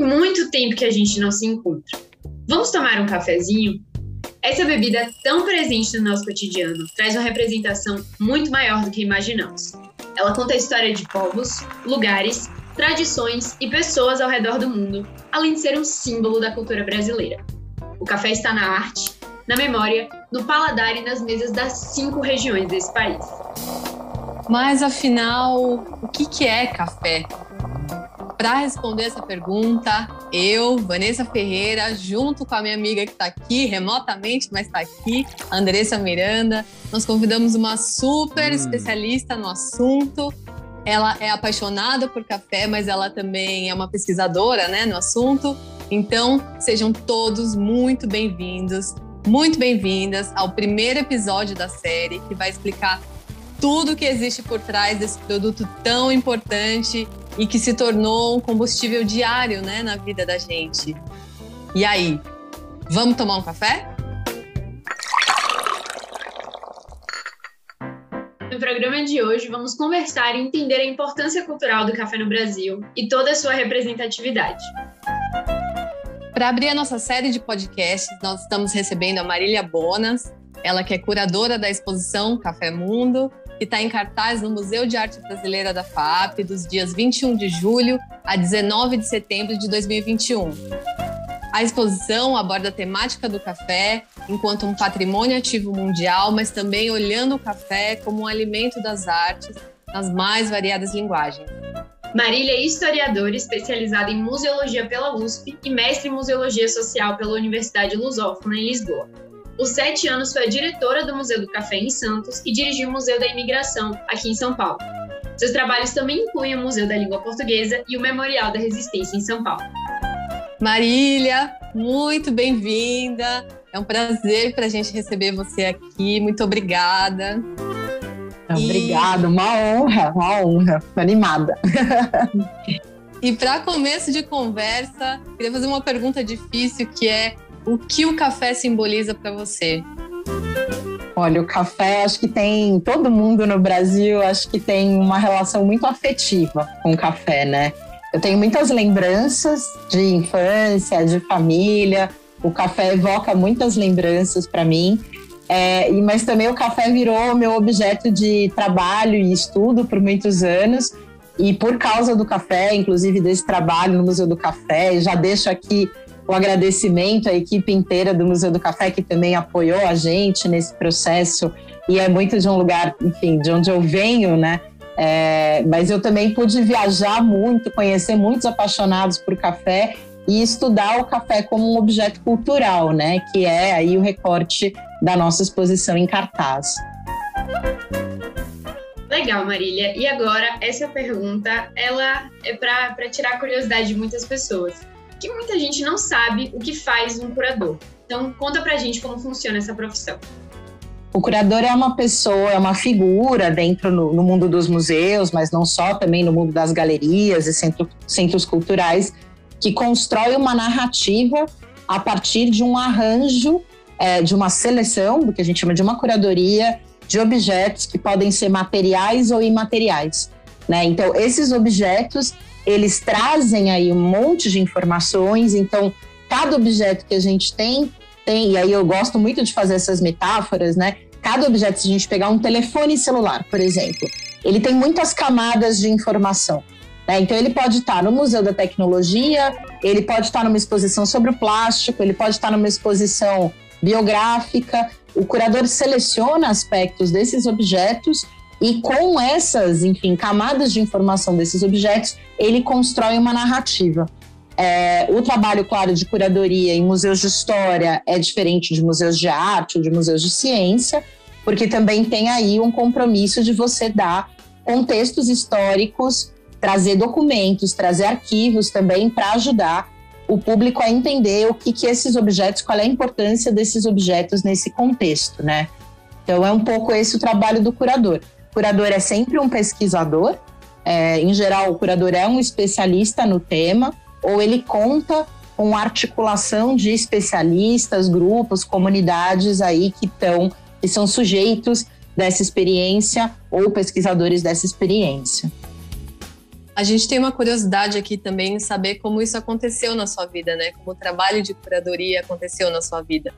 muito tempo que a gente não se encontra. Vamos tomar um cafezinho? Essa bebida tão presente no nosso cotidiano traz uma representação muito maior do que imaginamos. Ela conta a história de povos, lugares, tradições e pessoas ao redor do mundo, além de ser um símbolo da cultura brasileira. O café está na arte, na memória, no paladar e nas mesas das cinco regiões desse país. Mas afinal, o que é café? Para responder essa pergunta, eu, Vanessa Ferreira, junto com a minha amiga que está aqui remotamente, mas está aqui, Andressa Miranda, nós convidamos uma super hum. especialista no assunto. Ela é apaixonada por café, mas ela também é uma pesquisadora né, no assunto. Então, sejam todos muito bem-vindos, muito bem-vindas ao primeiro episódio da série que vai explicar tudo que existe por trás desse produto tão importante e que se tornou um combustível diário né, na vida da gente. E aí, vamos tomar um café? No programa de hoje, vamos conversar e entender a importância cultural do café no Brasil e toda a sua representatividade. Para abrir a nossa série de podcasts, nós estamos recebendo a Marília Bonas, ela que é curadora da exposição Café Mundo que está em cartaz no Museu de Arte Brasileira da FAP dos dias 21 de julho a 19 de setembro de 2021. A exposição aborda a temática do café enquanto um patrimônio ativo mundial, mas também olhando o café como um alimento das artes nas mais variadas linguagens. Marília é historiadora especializada em museologia pela USP e mestre em museologia social pela Universidade Lusófona em Lisboa. Por sete anos foi a diretora do Museu do Café em Santos e dirigiu o Museu da Imigração, aqui em São Paulo. Seus trabalhos também incluem o Museu da Língua Portuguesa e o Memorial da Resistência em São Paulo. Marília, muito bem-vinda. É um prazer para a gente receber você aqui. Muito obrigada. Obrigada, uma honra, uma honra. Estou animada. e para começo de conversa, queria fazer uma pergunta difícil que é o que o café simboliza para você? Olha, o café, acho que tem todo mundo no Brasil, acho que tem uma relação muito afetiva com o café, né? Eu tenho muitas lembranças de infância, de família. O café evoca muitas lembranças para mim. É, mas também o café virou meu objeto de trabalho e estudo por muitos anos. E por causa do café, inclusive desse trabalho no Museu do Café, já deixo aqui o agradecimento à equipe inteira do Museu do Café, que também apoiou a gente nesse processo. E é muito de um lugar, enfim, de onde eu venho, né? É, mas eu também pude viajar muito, conhecer muitos apaixonados por café e estudar o café como um objeto cultural, né? Que é aí o recorte da nossa exposição em cartaz. Legal, Marília. E agora, essa pergunta, ela é para tirar a curiosidade de muitas pessoas que muita gente não sabe o que faz um curador. Então, conta pra gente como funciona essa profissão. O curador é uma pessoa, é uma figura dentro no, no mundo dos museus, mas não só, também no mundo das galerias e centro, centros culturais, que constrói uma narrativa a partir de um arranjo, é, de uma seleção, do que a gente chama de uma curadoria, de objetos que podem ser materiais ou imateriais. Né? Então, esses objetos eles trazem aí um monte de informações, então cada objeto que a gente tem, tem, e aí eu gosto muito de fazer essas metáforas, né? Cada objeto, se a gente pegar um telefone celular, por exemplo, ele tem muitas camadas de informação. Né? Então, ele pode estar no Museu da Tecnologia, ele pode estar numa exposição sobre o plástico, ele pode estar numa exposição biográfica. O curador seleciona aspectos desses objetos e com essas, enfim, camadas de informação desses objetos, ele constrói uma narrativa. É, o trabalho, claro, de curadoria em museus de história é diferente de museus de arte ou de museus de ciência, porque também tem aí um compromisso de você dar contextos históricos, trazer documentos, trazer arquivos também para ajudar o público a entender o que, que esses objetos, qual é a importância desses objetos nesse contexto, né? Então é um pouco esse o trabalho do curador. Curador é sempre um pesquisador, é, em geral, o curador é um especialista no tema, ou ele conta com articulação de especialistas, grupos, comunidades aí que estão, que são sujeitos dessa experiência ou pesquisadores dessa experiência. A gente tem uma curiosidade aqui também em saber como isso aconteceu na sua vida, né? Como o trabalho de curadoria aconteceu na sua vida.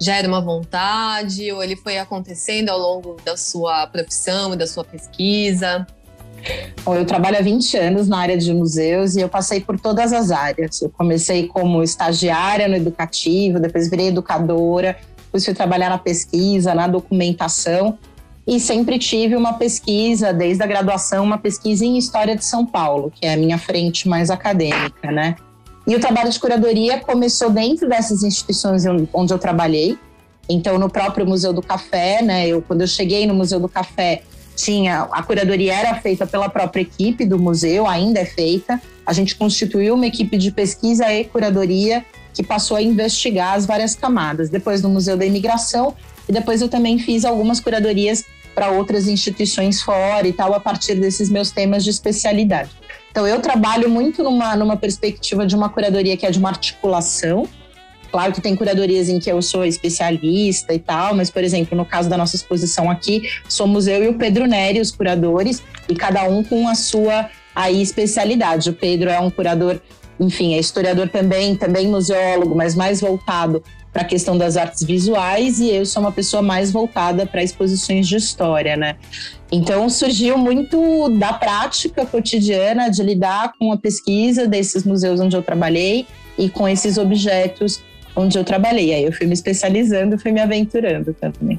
Já era uma vontade ou ele foi acontecendo ao longo da sua profissão e da sua pesquisa? Bom, eu trabalho há 20 anos na área de museus e eu passei por todas as áreas. Eu comecei como estagiária no educativo, depois virei educadora, depois fui trabalhar na pesquisa, na documentação e sempre tive uma pesquisa, desde a graduação, uma pesquisa em História de São Paulo, que é a minha frente mais acadêmica, né? E o trabalho de curadoria começou dentro dessas instituições onde eu trabalhei. Então, no próprio Museu do Café, né? Eu, quando eu cheguei no Museu do Café, tinha a curadoria era feita pela própria equipe do museu, ainda é feita. A gente constituiu uma equipe de pesquisa e curadoria que passou a investigar as várias camadas. Depois no Museu da Imigração e depois eu também fiz algumas curadorias para outras instituições fora e tal a partir desses meus temas de especialidade. Então eu trabalho muito numa numa perspectiva de uma curadoria que é de uma articulação Claro que tem curadorias em que eu sou especialista e tal, mas, por exemplo, no caso da nossa exposição aqui, somos eu e o Pedro Neri, os curadores, e cada um com a sua aí especialidade. O Pedro é um curador, enfim, é historiador também, também museólogo, mas mais voltado para a questão das artes visuais e eu sou uma pessoa mais voltada para exposições de história, né? Então surgiu muito da prática cotidiana de lidar com a pesquisa desses museus onde eu trabalhei e com esses objetos onde eu trabalhei. Aí eu fui me especializando, fui me aventurando também.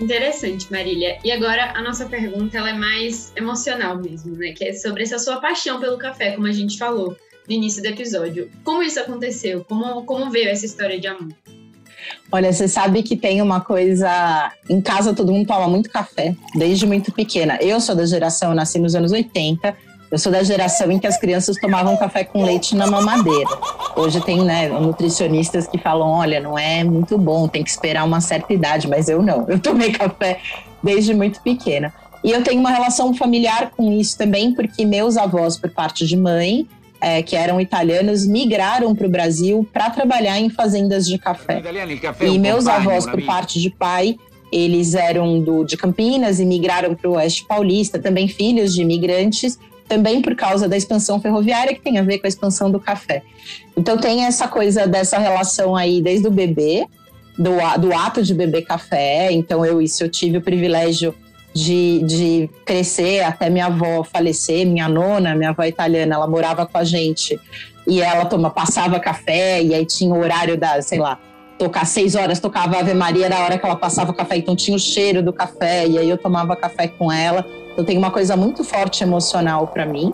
Interessante, Marília. E agora a nossa pergunta ela é mais emocional mesmo, né? Que é sobre essa sua paixão pelo café, como a gente falou no início do episódio. Como isso aconteceu? Como, como veio essa história de amor? Olha, você sabe que tem uma coisa. Em casa todo mundo toma muito café, desde muito pequena. Eu sou da geração, nasci nos anos 80, eu sou da geração em que as crianças tomavam café com leite na mamadeira. Hoje tem né, nutricionistas que falam: olha, não é muito bom, tem que esperar uma certa idade, mas eu não. Eu tomei café desde muito pequena. E eu tenho uma relação familiar com isso também, porque meus avós, por parte de mãe, é, que eram italianos, migraram para o Brasil para trabalhar em fazendas de café. E meus avós, por parte de pai, eles eram do, de Campinas e migraram para o Oeste Paulista, também filhos de imigrantes também por causa da expansão ferroviária, que tem a ver com a expansão do café. Então tem essa coisa dessa relação aí desde o bebê, do, do ato de beber café. Então eu isso eu tive o privilégio de, de crescer até minha avó falecer, minha nona, minha avó italiana, ela morava com a gente e ela toma, passava café e aí tinha o horário da, sei lá, tocar seis horas, tocava Ave Maria na hora que ela passava o café, então tinha o cheiro do café e aí eu tomava café com ela. Então tem uma coisa muito forte emocional para mim.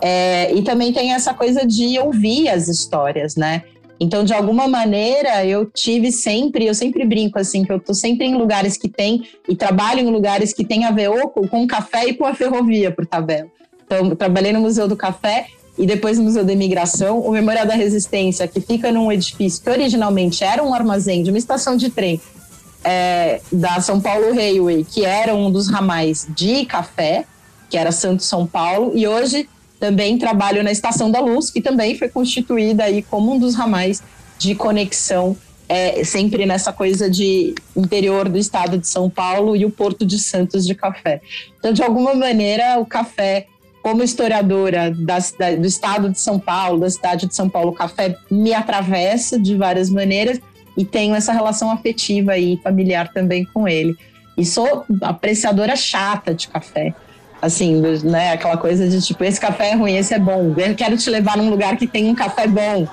É, e também tem essa coisa de ouvir as histórias, né? Então, de alguma maneira, eu tive sempre, eu sempre brinco assim, que eu tô sempre em lugares que tem, e trabalho em lugares que tem a ver ou com café e com a ferrovia, por tabela. Então, trabalhei no Museu do Café e depois no Museu da Imigração, o Memorial da Resistência, que fica num edifício que originalmente era um armazém de uma estação de trem, é, da São Paulo Railway, que era um dos ramais de café, que era Santo São Paulo, e hoje também trabalho na Estação da Luz, que também foi constituída aí como um dos ramais de conexão, é, sempre nessa coisa de interior do estado de São Paulo e o Porto de Santos de café. Então, de alguma maneira, o café, como historiadora da, da, do estado de São Paulo, da cidade de São Paulo, o café me atravessa de várias maneiras e tenho essa relação afetiva e familiar também com ele. E sou apreciadora chata de café. Assim, né, aquela coisa de tipo, esse café é ruim, esse é bom. Eu quero te levar num lugar que tem um café bom.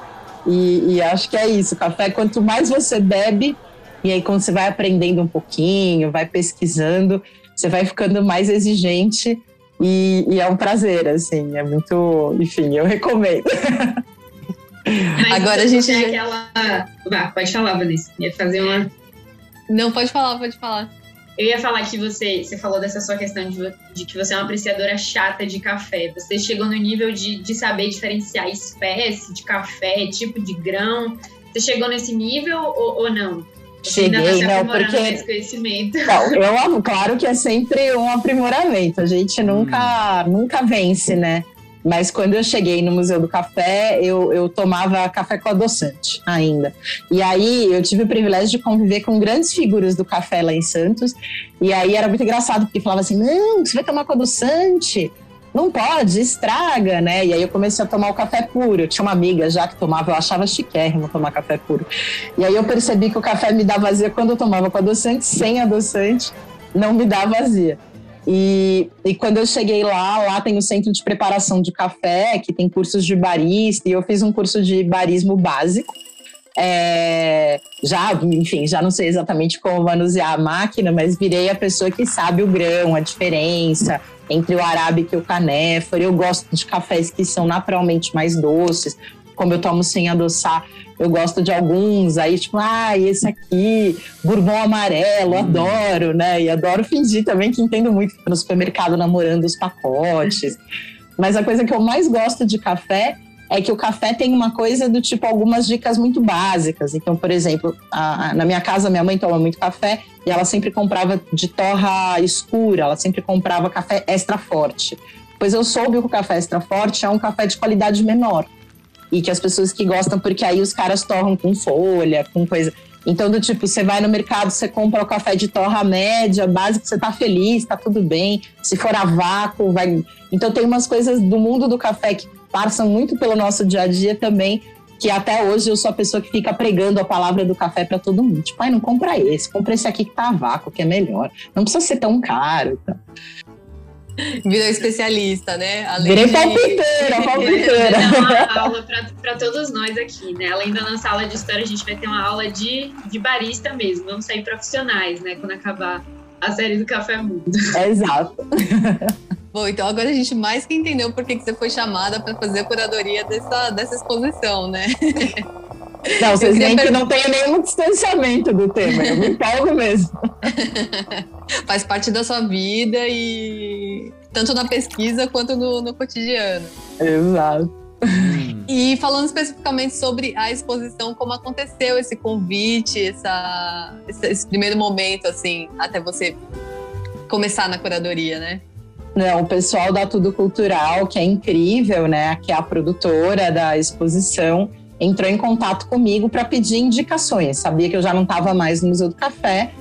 E, e acho que é isso. Café, quanto mais você bebe, e aí quando você vai aprendendo um pouquinho, vai pesquisando, você vai ficando mais exigente e, e, é um prazer, assim, é muito, enfim, eu recomendo. Mas Agora a gente. Já... Aquela... Vá, pode falar, Vanessa. Ia fazer uma. Não, pode falar, pode falar. Eu ia falar que você, você falou dessa sua questão de, de, que você é uma apreciadora chata de café. Você chegou no nível de, de saber diferenciar espécie de café, tipo de grão. Você chegou nesse nível ou, ou não? Você Cheguei, tá não, porque. Não, eu amo, claro que é sempre um aprimoramento. A gente nunca, hum. nunca vence, né? Mas quando eu cheguei no Museu do Café, eu, eu tomava café com adoçante ainda. E aí eu tive o privilégio de conviver com grandes figuras do café lá em Santos. E aí era muito engraçado, porque falava assim: não, você vai tomar com adoçante. não pode, estraga, né? E aí eu comecei a tomar o café puro. Eu tinha uma amiga já que tomava, eu achava chiquérrimo tomar café puro. E aí eu percebi que o café me dava vazia quando eu tomava com adoçante, sem adoçante, não me dá vazia. E, e quando eu cheguei lá, lá tem o centro de preparação de café, que tem cursos de barista, e eu fiz um curso de barismo básico. É, já, enfim, já não sei exatamente como manusear a máquina, mas virei a pessoa que sabe o grão, a diferença entre o arábica e o canéfora. Eu gosto de cafés que são naturalmente mais doces, como eu tomo sem adoçar. Eu gosto de alguns, aí tipo, ah, esse aqui, bourbon amarelo, hum. adoro, né? E adoro fingir também que entendo muito no supermercado namorando os pacotes. Mas a coisa que eu mais gosto de café é que o café tem uma coisa do tipo algumas dicas muito básicas. Então, por exemplo, a, na minha casa minha mãe toma muito café e ela sempre comprava de torra escura, ela sempre comprava café extra forte. Pois eu soube que o café extra forte é um café de qualidade menor. E que as pessoas que gostam, porque aí os caras torram com folha, com coisa. Então, do tipo, você vai no mercado, você compra o café de torra média, básico, você tá feliz, tá tudo bem. Se for a vácuo, vai. Então, tem umas coisas do mundo do café que passam muito pelo nosso dia a dia também, que até hoje eu sou a pessoa que fica pregando a palavra do café para todo mundo. Tipo, ai, não compra esse, compra esse aqui que tá a vácuo, que é melhor. Não precisa ser tão caro. Então. Virou especialista, né? Além Virei de... palpiteira, palpiteira. uma aula para todos nós aqui, né? Além da nossa aula de história, a gente vai ter uma aula de, de barista mesmo. Vamos sair profissionais, né? Quando acabar a série do Café Mundo. É exato. Bom, então agora a gente mais que entendeu por que, que você foi chamada para fazer a curadoria dessa, dessa exposição, né? Não, vocês veem que não tenho nenhum distanciamento do tema, eu me empolgo mesmo. Faz parte da sua vida e tanto na pesquisa quanto no, no cotidiano. Exato. E falando especificamente sobre a exposição, como aconteceu esse convite, essa, esse primeiro momento, assim, até você começar na curadoria, né? Não, o pessoal da Tudo Cultural, que é incrível, né? Que é a produtora da exposição, entrou em contato comigo para pedir indicações. Sabia que eu já não estava mais no Museu do Café.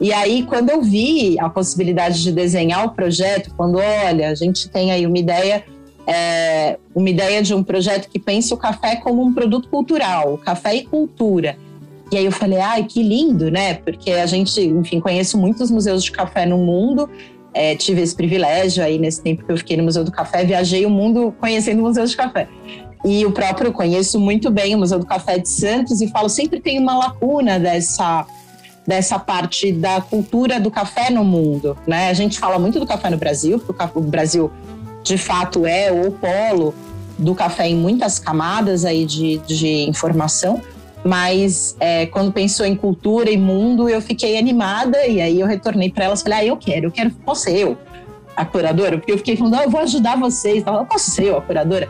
E aí, quando eu vi a possibilidade de desenhar o projeto, quando olha, a gente tem aí uma ideia, é, uma ideia de um projeto que pensa o café como um produto cultural, café e cultura. E aí eu falei, ai, que lindo, né? Porque a gente, enfim, conheço muitos museus de café no mundo, é, tive esse privilégio aí nesse tempo que eu fiquei no Museu do Café, viajei o mundo conhecendo o Museu de Café. E o próprio conheço muito bem o Museu do Café de Santos e falo sempre tem uma lacuna dessa dessa parte da cultura do café no mundo, né? A gente fala muito do café no Brasil, porque o Brasil de fato é o polo do café em muitas camadas aí de, de informação, mas é, quando pensou em cultura e mundo, eu fiquei animada e aí eu retornei para elas, falei, ah, eu quero, eu quero, posso ser eu a curadora? Porque eu fiquei falando, ah, eu vou ajudar vocês, eu posso ser eu a curadora?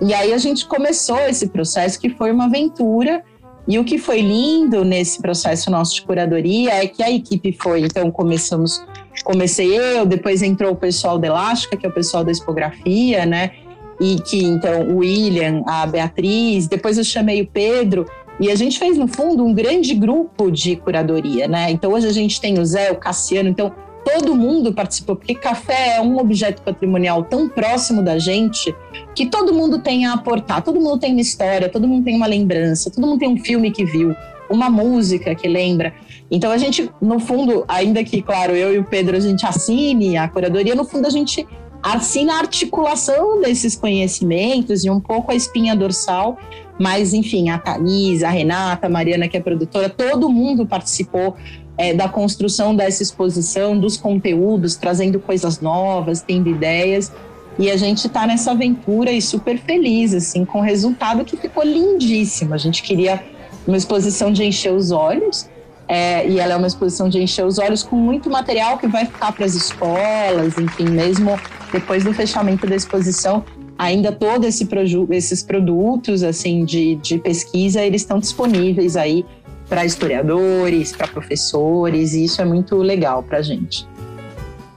E aí a gente começou esse processo que foi uma aventura e o que foi lindo nesse processo nosso de curadoria é que a equipe foi, então começamos, comecei eu, depois entrou o pessoal da Elástica, que é o pessoal da expografia, né? E que então o William, a Beatriz, depois eu chamei o Pedro, e a gente fez, no fundo, um grande grupo de curadoria, né? Então, hoje a gente tem o Zé, o Cassiano, então todo mundo participou, porque café é um objeto patrimonial tão próximo da gente que todo mundo tem a aportar, todo mundo tem uma história, todo mundo tem uma lembrança, todo mundo tem um filme que viu, uma música que lembra. Então a gente, no fundo, ainda que, claro, eu e o Pedro a gente assine a curadoria, no fundo a gente assina a articulação desses conhecimentos e um pouco a espinha dorsal mas, enfim, a Thaís, a Renata, a Mariana, que é produtora, todo mundo participou é, da construção dessa exposição, dos conteúdos, trazendo coisas novas, tendo ideias. E a gente está nessa aventura e super feliz, assim, com o resultado que ficou lindíssimo. A gente queria uma exposição de encher os olhos, é, e ela é uma exposição de encher os olhos com muito material que vai ficar para as escolas, enfim, mesmo depois do fechamento da exposição, ainda todos esse esses produtos assim de, de pesquisa eles estão disponíveis aí para historiadores, para professores, e isso é muito legal para a gente.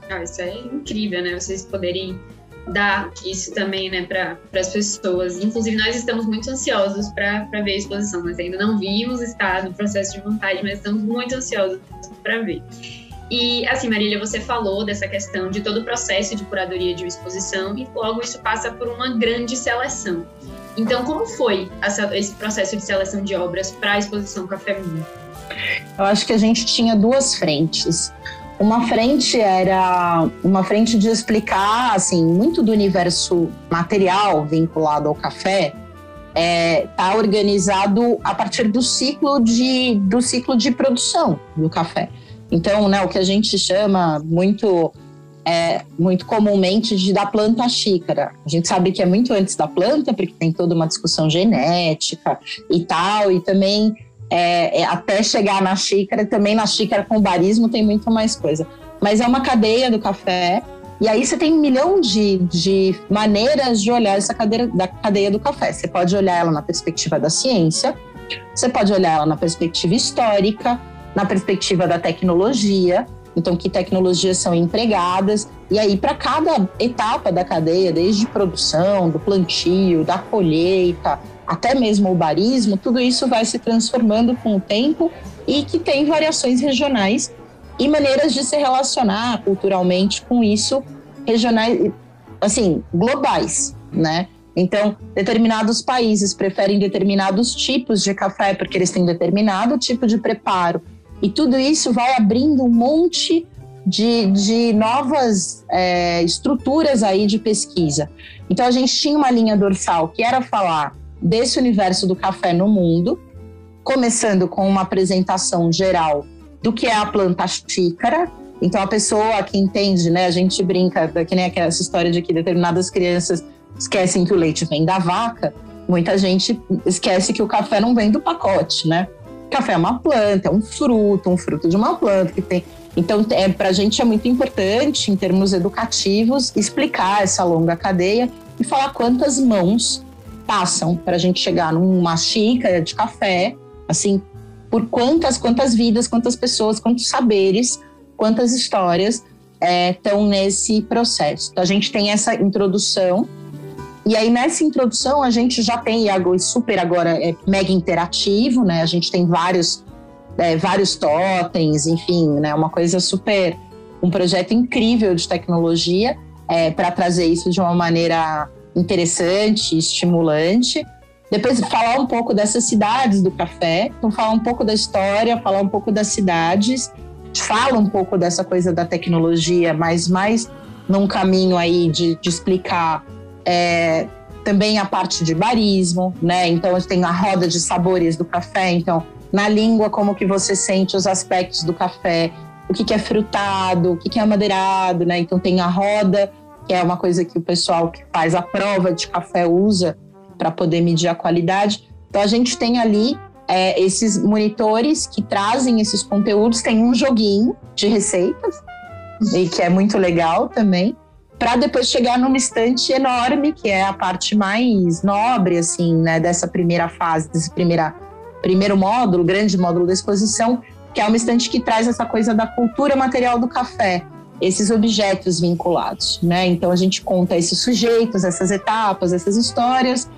Ah, isso é incrível, né? Vocês poderem dar isso também, né, para as pessoas. Inclusive, nós estamos muito ansiosos para ver a exposição. Nós ainda não vimos, está no processo de montagem, mas estamos muito ansiosos para ver. E assim, Marília, você falou dessa questão de todo o processo de curadoria de uma exposição e logo isso passa por uma grande seleção. Então, como foi essa, esse processo de seleção de obras para a exposição Café Mundo? Eu acho que a gente tinha duas frentes. Uma frente era uma frente de explicar assim muito do universo material vinculado ao café está é, organizado a partir do ciclo de do ciclo de produção do café. Então, né, o que a gente chama muito é, muito comumente de da planta à xícara. A gente sabe que é muito antes da planta, porque tem toda uma discussão genética e tal, e também é, é, até chegar na xícara, também na xícara com barismo tem muito mais coisa. Mas é uma cadeia do café, e aí você tem um milhão de, de maneiras de olhar essa cadeira, da cadeia do café. Você pode olhar ela na perspectiva da ciência, você pode olhar ela na perspectiva histórica, na perspectiva da tecnologia, então que tecnologias são empregadas, e aí para cada etapa da cadeia, desde produção, do plantio, da colheita, até mesmo o barismo, tudo isso vai se transformando com o tempo e que tem variações regionais e maneiras de se relacionar culturalmente com isso regionais, assim, globais, né? Então, determinados países preferem determinados tipos de café porque eles têm determinado tipo de preparo. E tudo isso vai abrindo um monte de, de novas é, estruturas aí de pesquisa. Então, a gente tinha uma linha dorsal que era falar desse universo do café no mundo, começando com uma apresentação geral do que é a planta xícara. Então, a pessoa que entende, né, a gente brinca, que nem aquela história de que determinadas crianças esquecem que o leite vem da vaca, muita gente esquece que o café não vem do pacote, né? Café é uma planta, é um fruto, um fruto de uma planta que tem. Então, é, para a gente é muito importante, em termos educativos, explicar essa longa cadeia e falar quantas mãos passam para a gente chegar numa xícara de café, assim, por quantas, quantas vidas, quantas pessoas, quantos saberes, quantas histórias estão é, nesse processo. Então, a gente tem essa introdução e aí, nessa introdução, a gente já tem, e super agora é mega interativo, né? A gente tem vários, é, vários totens, enfim, né? Uma coisa super. Um projeto incrível de tecnologia é, para trazer isso de uma maneira interessante, estimulante. Depois, falar um pouco dessas cidades do café, então, falar um pouco da história, falar um pouco das cidades, fala um pouco dessa coisa da tecnologia, mas mais num caminho aí de, de explicar é, também a parte de barismo, né? Então tem a roda de sabores do café. Então, na língua, como que você sente os aspectos do café, o que, que é frutado, o que, que é amadeirado, né? Então tem a roda, que é uma coisa que o pessoal que faz a prova de café usa para poder medir a qualidade. Então a gente tem ali é, esses monitores que trazem esses conteúdos. Tem um joguinho de receitas, e que é muito legal também para depois chegar numa estante enorme, que é a parte mais nobre, assim, né, dessa primeira fase, desse primeira, primeiro módulo, grande módulo da exposição, que é uma estante que traz essa coisa da cultura material do café, esses objetos vinculados, né? Então a gente conta esses sujeitos, essas etapas, essas histórias,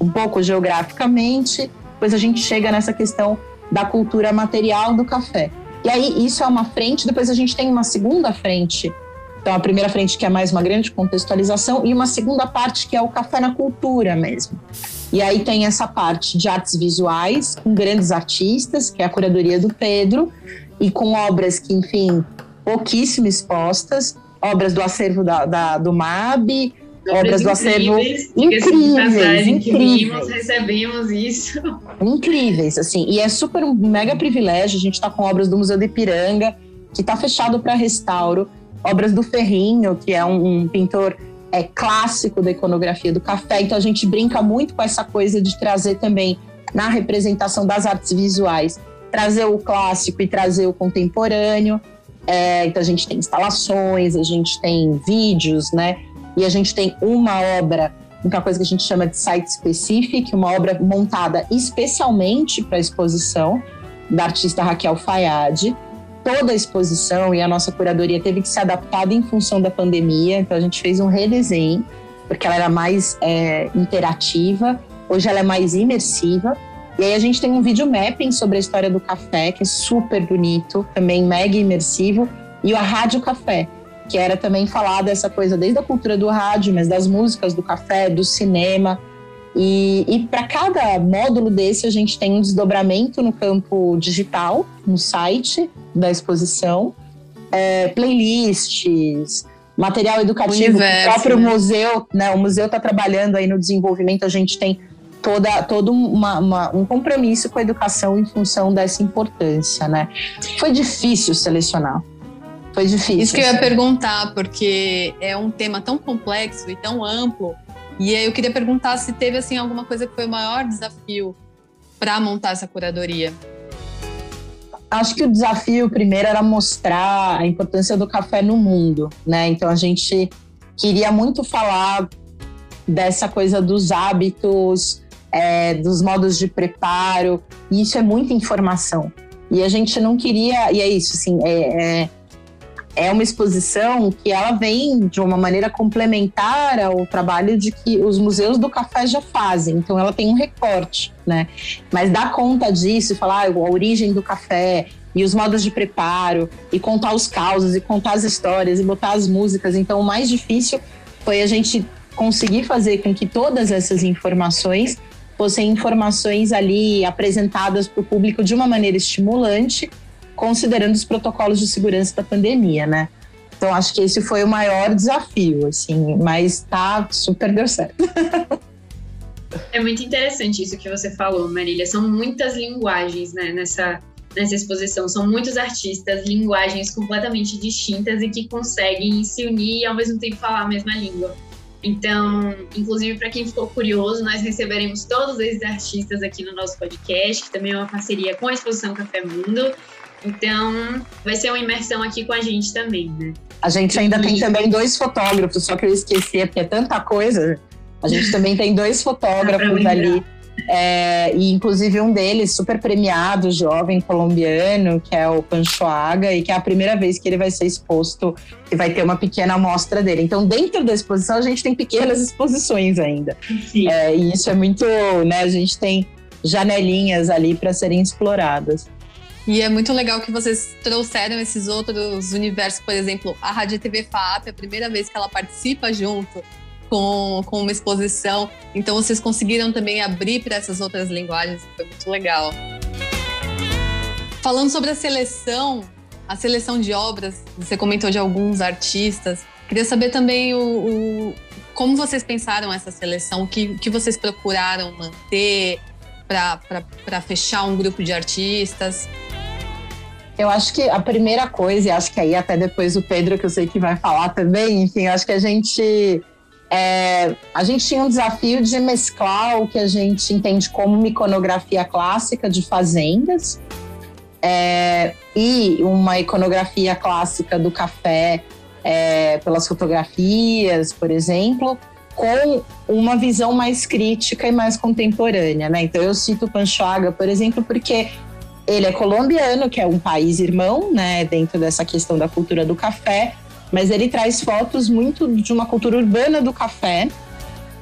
um pouco geograficamente, depois a gente chega nessa questão da cultura material do café. E aí isso é uma frente, depois a gente tem uma segunda frente então, a primeira frente que é mais uma grande contextualização e uma segunda parte que é o café na cultura mesmo. E aí tem essa parte de artes visuais com grandes artistas, que é a curadoria do Pedro, e com obras que, enfim, pouquíssimo expostas, obras do acervo da, da do MAB, obras, do acervo incríveis, incríveis. recebemos isso. Incríveis, assim, e é super um mega privilégio, a gente está com obras do Museu do Ipiranga, que está fechado para restauro, obras do Ferrinho, que é um, um pintor é, clássico da iconografia do café. Então a gente brinca muito com essa coisa de trazer também na representação das artes visuais, trazer o clássico e trazer o contemporâneo. É, então a gente tem instalações, a gente tem vídeos, né? E a gente tem uma obra, uma coisa que a gente chama de site specific, uma obra montada especialmente para a exposição da artista Raquel Fayad, toda a exposição e a nossa curadoria teve que ser adaptada em função da pandemia. Então a gente fez um redesenho, porque ela era mais é, interativa, hoje ela é mais imersiva. E aí a gente tem um vídeo mapping sobre a história do café, que é super bonito, também mega imersivo. e a Rádio Café, que era também falar dessa coisa desde a cultura do rádio, mas das músicas do café, do cinema. E, e para cada módulo desse, a gente tem um desdobramento no campo digital, no site da exposição, é, playlists, material educativo, Universo, o próprio né? museu, né? O museu está trabalhando aí no desenvolvimento, a gente tem toda, todo uma, uma, um compromisso com a educação em função dessa importância, né? Foi difícil selecionar. Foi difícil. Isso que eu ia perguntar, porque é um tema tão complexo e tão amplo. E aí eu queria perguntar se teve assim alguma coisa que foi o maior desafio para montar essa curadoria. Acho que o desafio primeiro era mostrar a importância do café no mundo, né? Então a gente queria muito falar dessa coisa dos hábitos, é, dos modos de preparo. E isso é muita informação. E a gente não queria, e é isso, assim, é, é é uma exposição que ela vem de uma maneira complementar ao trabalho de que os museus do café já fazem. Então ela tem um recorte, né? Mas dar conta disso, falar ah, a origem do café e os modos de preparo e contar os causos e contar as histórias e botar as músicas. Então o mais difícil foi a gente conseguir fazer com que todas essas informações fossem informações ali apresentadas para o público de uma maneira estimulante considerando os protocolos de segurança da pandemia, né? Então acho que esse foi o maior desafio, assim, mas tá super deu certo. É muito interessante isso que você falou, Marília. São muitas linguagens, né, nessa nessa exposição. São muitos artistas, linguagens completamente distintas e que conseguem se unir e ao mesmo tempo falar a mesma língua. Então, inclusive para quem ficou curioso, nós receberemos todos esses artistas aqui no nosso podcast, que também é uma parceria com a Exposição Café Mundo. Então, vai ser uma imersão aqui com a gente também, né? A gente ainda e... tem também dois fotógrafos, só que eu esqueci, porque é tanta coisa. A gente também tem dois fotógrafos ali. É, e inclusive um deles, super premiado, jovem colombiano, que é o Panchoaga, e que é a primeira vez que ele vai ser exposto e vai ter uma pequena amostra dele. Então, dentro da exposição, a gente tem pequenas exposições ainda. É, e isso é muito, né? A gente tem janelinhas ali para serem exploradas. E é muito legal que vocês trouxeram esses outros universos, por exemplo, a Rádio TV FAP, é a primeira vez que ela participa junto com, com uma exposição. Então vocês conseguiram também abrir para essas outras linguagens, foi muito legal. Falando sobre a seleção, a seleção de obras, você comentou de alguns artistas. Queria saber também o, o como vocês pensaram essa seleção, o que, que vocês procuraram manter para fechar um grupo de artistas. Eu acho que a primeira coisa, e acho que aí até depois o Pedro, que eu sei que vai falar também, enfim, acho que a gente. É, a gente tinha um desafio de mesclar o que a gente entende como uma iconografia clássica de fazendas é, e uma iconografia clássica do café é, pelas fotografias, por exemplo, com uma visão mais crítica e mais contemporânea, né? Então eu cito Panchaga, por exemplo, porque ele é colombiano, que é um país irmão, né, dentro dessa questão da cultura do café, mas ele traz fotos muito de uma cultura urbana do café,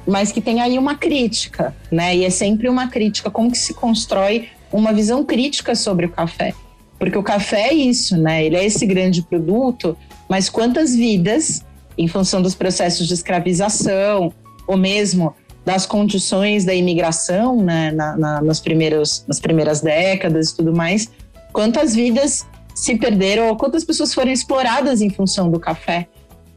mas que tem aí uma crítica, né? E é sempre uma crítica como que se constrói uma visão crítica sobre o café. Porque o café é isso, né? Ele é esse grande produto, mas quantas vidas, em função dos processos de escravização, ou mesmo das condições da imigração né, na, na, nas, primeiros, nas primeiras décadas e tudo mais, quantas vidas se perderam quantas pessoas foram exploradas em função do café.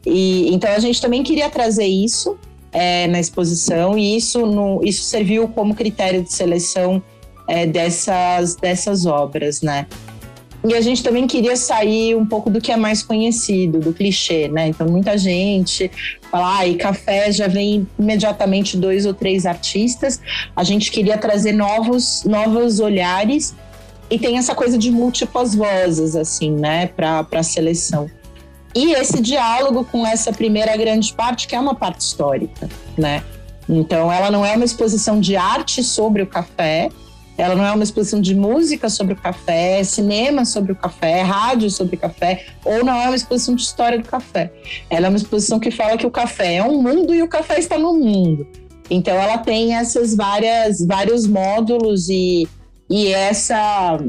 E então a gente também queria trazer isso é, na exposição e isso, no, isso serviu como critério de seleção é, dessas, dessas obras, né? E a gente também queria sair um pouco do que é mais conhecido, do clichê, né? Então, muita gente fala, ah, e café já vem imediatamente dois ou três artistas. A gente queria trazer novos, novos olhares e tem essa coisa de múltiplas vozes, assim, né, para a seleção. E esse diálogo com essa primeira grande parte, que é uma parte histórica, né? Então, ela não é uma exposição de arte sobre o café, ela não é uma exposição de música sobre o café, cinema sobre o café, rádio sobre o café, ou não é uma exposição de história do café. Ela é uma exposição que fala que o café é um mundo e o café está no mundo. Então ela tem várias vários módulos e, e essa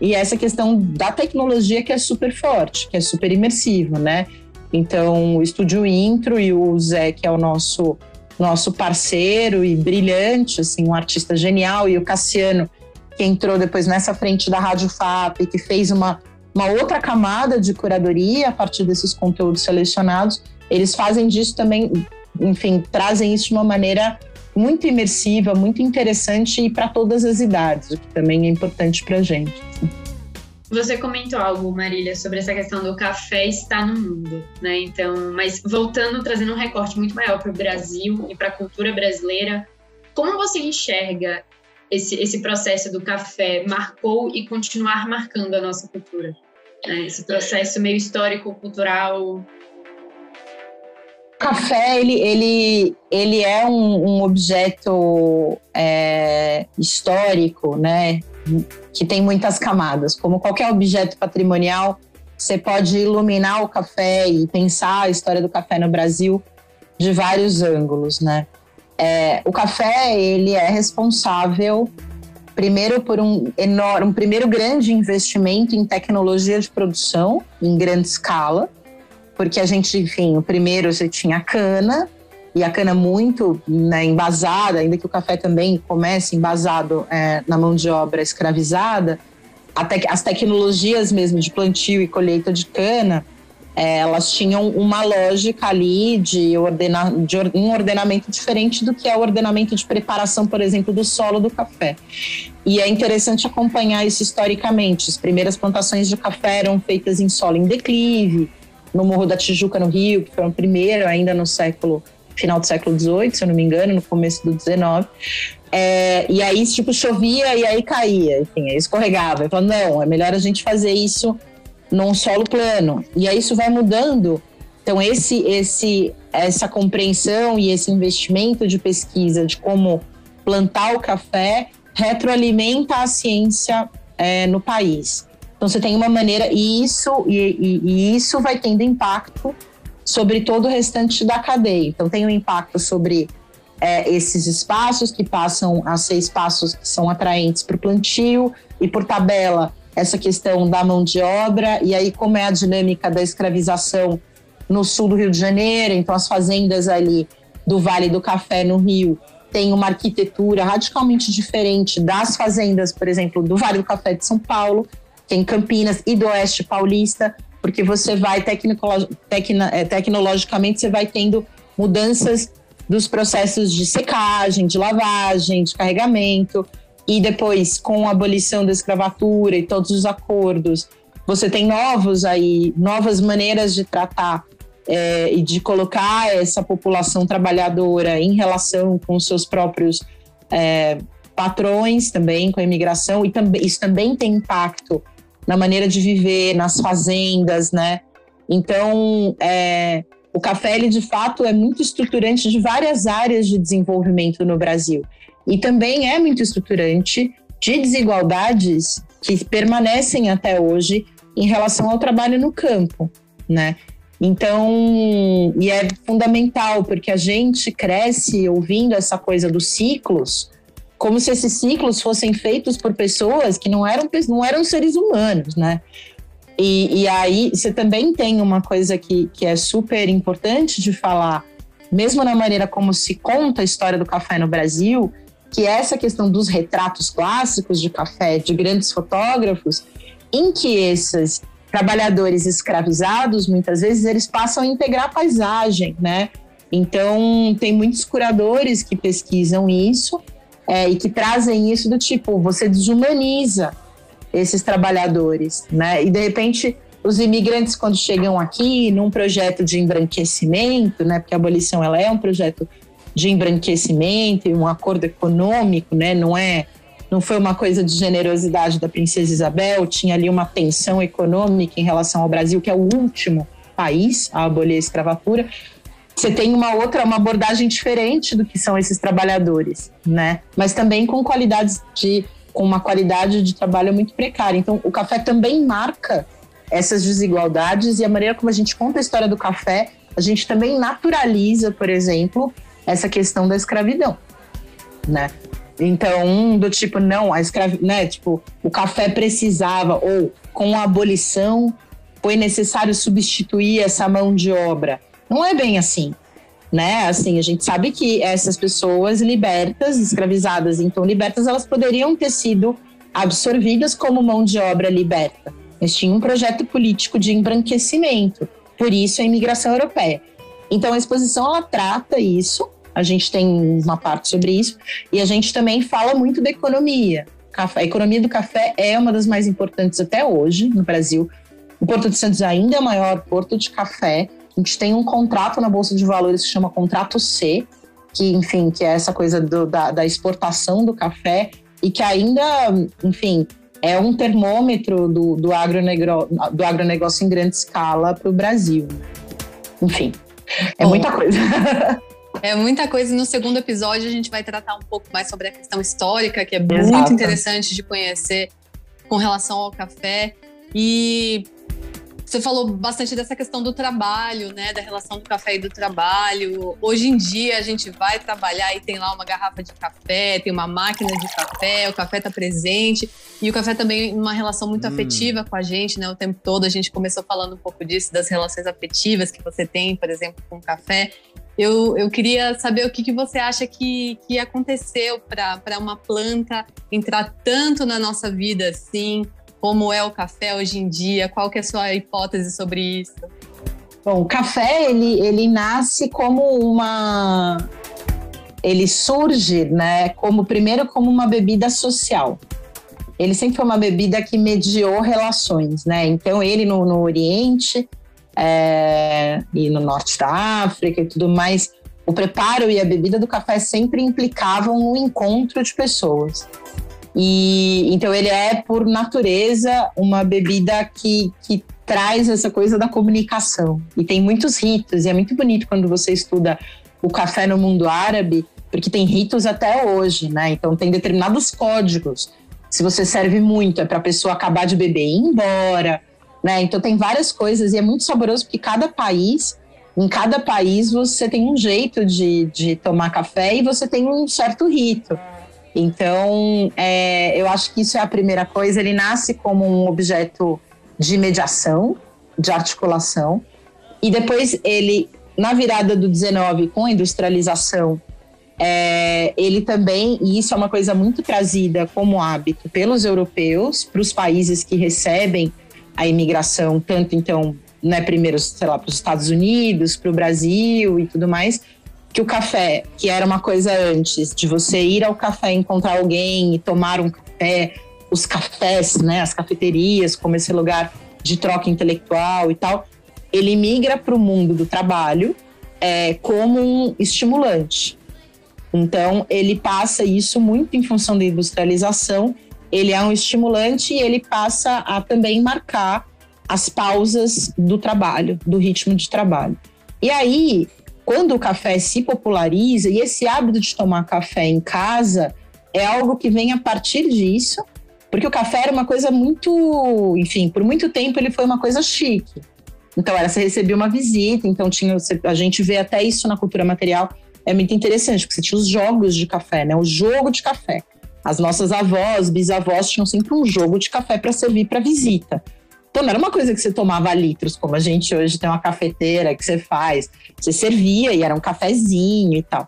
e essa questão da tecnologia que é super forte, que é super imersiva, né? Então, o Estúdio Intro e o Zé, que é o nosso nosso parceiro e brilhante, assim, um artista genial, e o Cassiano, que entrou depois nessa frente da Rádio FAP, que fez uma, uma outra camada de curadoria a partir desses conteúdos selecionados, eles fazem disso também, enfim, trazem isso de uma maneira muito imersiva, muito interessante e para todas as idades, o que também é importante para a gente. Você comentou algo, Marília, sobre essa questão do café estar no mundo, né? Então, mas voltando, trazendo um recorte muito maior para o Brasil e para a cultura brasileira, como você enxerga esse, esse processo do café marcou e continuar marcando a nossa cultura? Né? Esse processo meio histórico, cultural. O café, ele, ele, ele é um, um objeto é, histórico, né? que tem muitas camadas. Como qualquer objeto patrimonial, você pode iluminar o café e pensar a história do café no Brasil de vários ângulos, né? É, o café ele é responsável primeiro por um enorme, um primeiro grande investimento em tecnologia de produção em grande escala, porque a gente, enfim, o primeiro você tinha cana, e a cana muito né, embasada, ainda que o café também comece embasado é, na mão de obra escravizada, te as tecnologias mesmo de plantio e colheita de cana, é, elas tinham uma lógica ali de, ordena de um ordenamento diferente do que é o ordenamento de preparação, por exemplo, do solo do café. E é interessante acompanhar isso historicamente. As primeiras plantações de café eram feitas em solo em declive, no Morro da Tijuca, no Rio, que foi o primeiro ainda no século final do século XVIII, se eu não me engano, no começo do XIX. É, e aí, tipo, chovia e aí caía, enfim, aí escorregava. Eu falava, não, é melhor a gente fazer isso num solo plano. E aí isso vai mudando. Então, esse, esse, essa compreensão e esse investimento de pesquisa de como plantar o café retroalimenta a ciência é, no país. Então, você tem uma maneira, e isso, e, e, e isso vai tendo impacto sobre todo o restante da cadeia. Então, tem um impacto sobre é, esses espaços que passam a ser espaços que são atraentes para o plantio e, por tabela, essa questão da mão de obra. E aí, como é a dinâmica da escravização no sul do Rio de Janeiro, então as fazendas ali do Vale do Café no Rio têm uma arquitetura radicalmente diferente das fazendas, por exemplo, do Vale do Café de São Paulo, que é em Campinas e do Oeste Paulista porque você vai é, tecnologicamente você vai tendo mudanças dos processos de secagem, de lavagem, de carregamento e depois com a abolição da escravatura e todos os acordos, você tem novos aí novas maneiras de tratar é, e de colocar essa população trabalhadora em relação com seus próprios é, patrões também com a imigração e também isso também tem impacto na maneira de viver, nas fazendas, né? Então, é, o café, ele de fato é muito estruturante de várias áreas de desenvolvimento no Brasil. E também é muito estruturante de desigualdades que permanecem até hoje em relação ao trabalho no campo, né? Então, e é fundamental, porque a gente cresce ouvindo essa coisa dos ciclos, como se esses ciclos fossem feitos por pessoas que não eram, não eram seres humanos, né? E, e aí você também tem uma coisa que, que é super importante de falar, mesmo na maneira como se conta a história do café no Brasil, que é essa questão dos retratos clássicos de café de grandes fotógrafos, em que esses trabalhadores escravizados, muitas vezes, eles passam a integrar a paisagem, né? Então, tem muitos curadores que pesquisam isso é, e que trazem isso do tipo, você desumaniza esses trabalhadores, né? E de repente os imigrantes quando chegam aqui num projeto de embranquecimento, né? Porque a abolição ela é um projeto de embranquecimento e um acordo econômico, né? Não é não foi uma coisa de generosidade da princesa Isabel, tinha ali uma tensão econômica em relação ao Brasil, que é o último país a abolir a escravatura você tem uma outra, uma abordagem diferente do que são esses trabalhadores, né? Mas também com qualidades de, com uma qualidade de trabalho muito precária. Então, o café também marca essas desigualdades e a maneira como a gente conta a história do café, a gente também naturaliza, por exemplo, essa questão da escravidão, né? Então, do tipo, não, a escravi, né, tipo, o café precisava, ou com a abolição foi necessário substituir essa mão de obra. Não é bem assim, né? Assim, a gente sabe que essas pessoas libertas, escravizadas, então libertas, elas poderiam ter sido absorvidas como mão de obra liberta. Mas tinha um projeto político de embranquecimento, por isso a imigração europeia. Então a exposição ela trata isso, a gente tem uma parte sobre isso, e a gente também fala muito da economia. A economia do café é uma das mais importantes até hoje no Brasil. O Porto de Santos ainda é o maior porto de café. A gente tem um contrato na Bolsa de Valores que chama Contrato C, que, enfim, que é essa coisa do, da, da exportação do café e que ainda, enfim, é um termômetro do, do, agronegro, do agronegócio em grande escala para o Brasil. Enfim, é Bom, muita coisa. É muita coisa. No segundo episódio, a gente vai tratar um pouco mais sobre a questão histórica, que é Exato. muito interessante de conhecer com relação ao café. E você falou bastante dessa questão do trabalho, né? Da relação do café e do trabalho. Hoje em dia a gente vai trabalhar e tem lá uma garrafa de café, tem uma máquina de café, o café está presente. E o café também uma relação muito hum. afetiva com a gente, né? O tempo todo a gente começou falando um pouco disso, das relações afetivas que você tem, por exemplo, com o café. Eu, eu queria saber o que, que você acha que, que aconteceu para uma planta entrar tanto na nossa vida assim, como é o café hoje em dia? Qual que é a sua hipótese sobre isso? Bom, o café ele, ele nasce como uma ele surge, né, como primeiro como uma bebida social. Ele sempre foi uma bebida que mediou relações, né? Então ele no, no Oriente é, e no Norte da África e tudo mais, o preparo e a bebida do café sempre implicavam um encontro de pessoas. E então ele é por natureza uma bebida que, que traz essa coisa da comunicação. E tem muitos ritos, e é muito bonito quando você estuda o café no mundo árabe, porque tem ritos até hoje, né? Então tem determinados códigos. Se você serve muito, é para a pessoa acabar de beber e ir embora, né? Então tem várias coisas e é muito saboroso porque cada país, em cada país você tem um jeito de, de tomar café e você tem um certo rito. Então, é, eu acho que isso é a primeira coisa. Ele nasce como um objeto de mediação, de articulação, e depois ele, na virada do 19, com a industrialização, é, ele também, e isso é uma coisa muito trazida como hábito pelos europeus, para os países que recebem a imigração, tanto então, né, primeiro, sei lá, para os Estados Unidos, para o Brasil e tudo mais, que o café, que era uma coisa antes, de você ir ao café, encontrar alguém e tomar um café, os cafés, né, as cafeterias, como esse lugar de troca intelectual e tal, ele migra para o mundo do trabalho é, como um estimulante. Então, ele passa isso muito em função da industrialização. Ele é um estimulante e ele passa a também marcar as pausas do trabalho, do ritmo de trabalho. E aí, quando o café se populariza, e esse hábito de tomar café em casa é algo que vem a partir disso, porque o café era uma coisa muito, enfim, por muito tempo ele foi uma coisa chique. Então, era você recebia uma visita, então tinha, a gente vê até isso na cultura material, é muito interessante, porque você tinha os jogos de café, né? O jogo de café. As nossas avós, bisavós tinham sempre um jogo de café para servir para visita. Então não era uma coisa que você tomava litros, como a gente hoje tem uma cafeteira que você faz. Você servia e era um cafezinho e tal.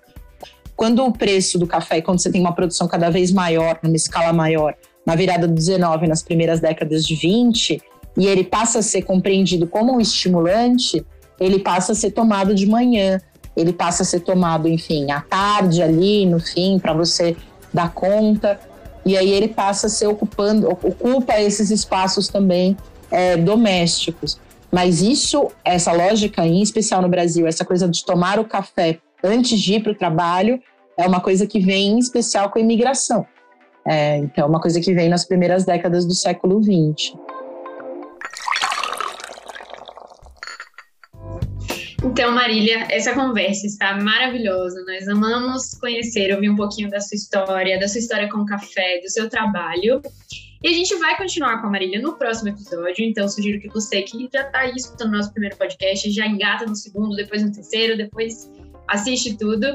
Quando o preço do café, quando você tem uma produção cada vez maior, numa escala maior, na virada do 19, nas primeiras décadas de 20, e ele passa a ser compreendido como um estimulante, ele passa a ser tomado de manhã, ele passa a ser tomado, enfim, à tarde ali, no fim, para você dar conta. E aí ele passa a ser ocupando, ocupa esses espaços também é, domésticos. Mas isso, essa lógica, em especial no Brasil, essa coisa de tomar o café antes de ir para o trabalho, é uma coisa que vem em especial com a imigração. É, então, é uma coisa que vem nas primeiras décadas do século XX. Então, Marília, essa conversa está maravilhosa. Nós amamos conhecer, ouvir um pouquinho da sua história, da sua história com o café, do seu trabalho. E a gente vai continuar com a Marília no próximo episódio, então sugiro que você que já está aí escutando nosso primeiro podcast, já engata no segundo, depois no terceiro, depois assiste tudo.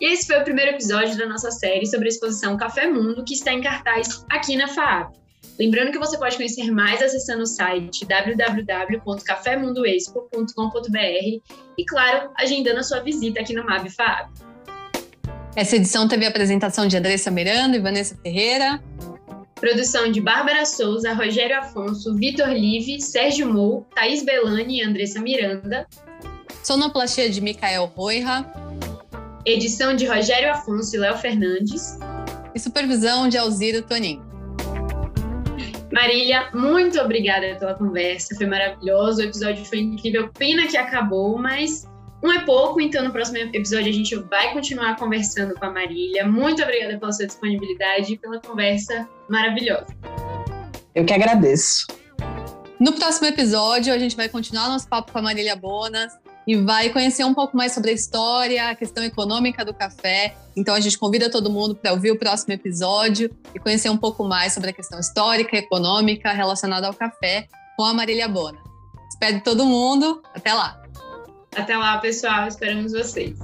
E esse foi o primeiro episódio da nossa série sobre a exposição Café Mundo, que está em cartaz aqui na FAAP. Lembrando que você pode conhecer mais acessando o site www.cafemundoexpo.com.br e, claro, agendando a sua visita aqui no MAB FAAP. Essa edição teve a apresentação de Andressa Miranda e Vanessa Ferreira. Produção de Bárbara Souza, Rogério Afonso, Vitor Live, Sérgio Mou, Thaís Belani e Andressa Miranda. Sonoplastia de Micael Roira. Edição de Rogério Afonso e Léo Fernandes. E supervisão de Alziro Tonin. Marília, muito obrigada pela conversa, foi maravilhoso, o episódio foi incrível, pena que acabou, mas um é pouco, então no próximo episódio a gente vai continuar conversando com a Marília. Muito obrigada pela sua disponibilidade e pela conversa maravilhosa. Eu que agradeço. No próximo episódio, a gente vai continuar nosso papo com a Marília Bonas e vai conhecer um pouco mais sobre a história, a questão econômica do café. Então, a gente convida todo mundo para ouvir o próximo episódio e conhecer um pouco mais sobre a questão histórica, econômica relacionada ao café com a Marília Bona. Espero todo mundo. Até lá! Até lá, pessoal. Esperamos vocês.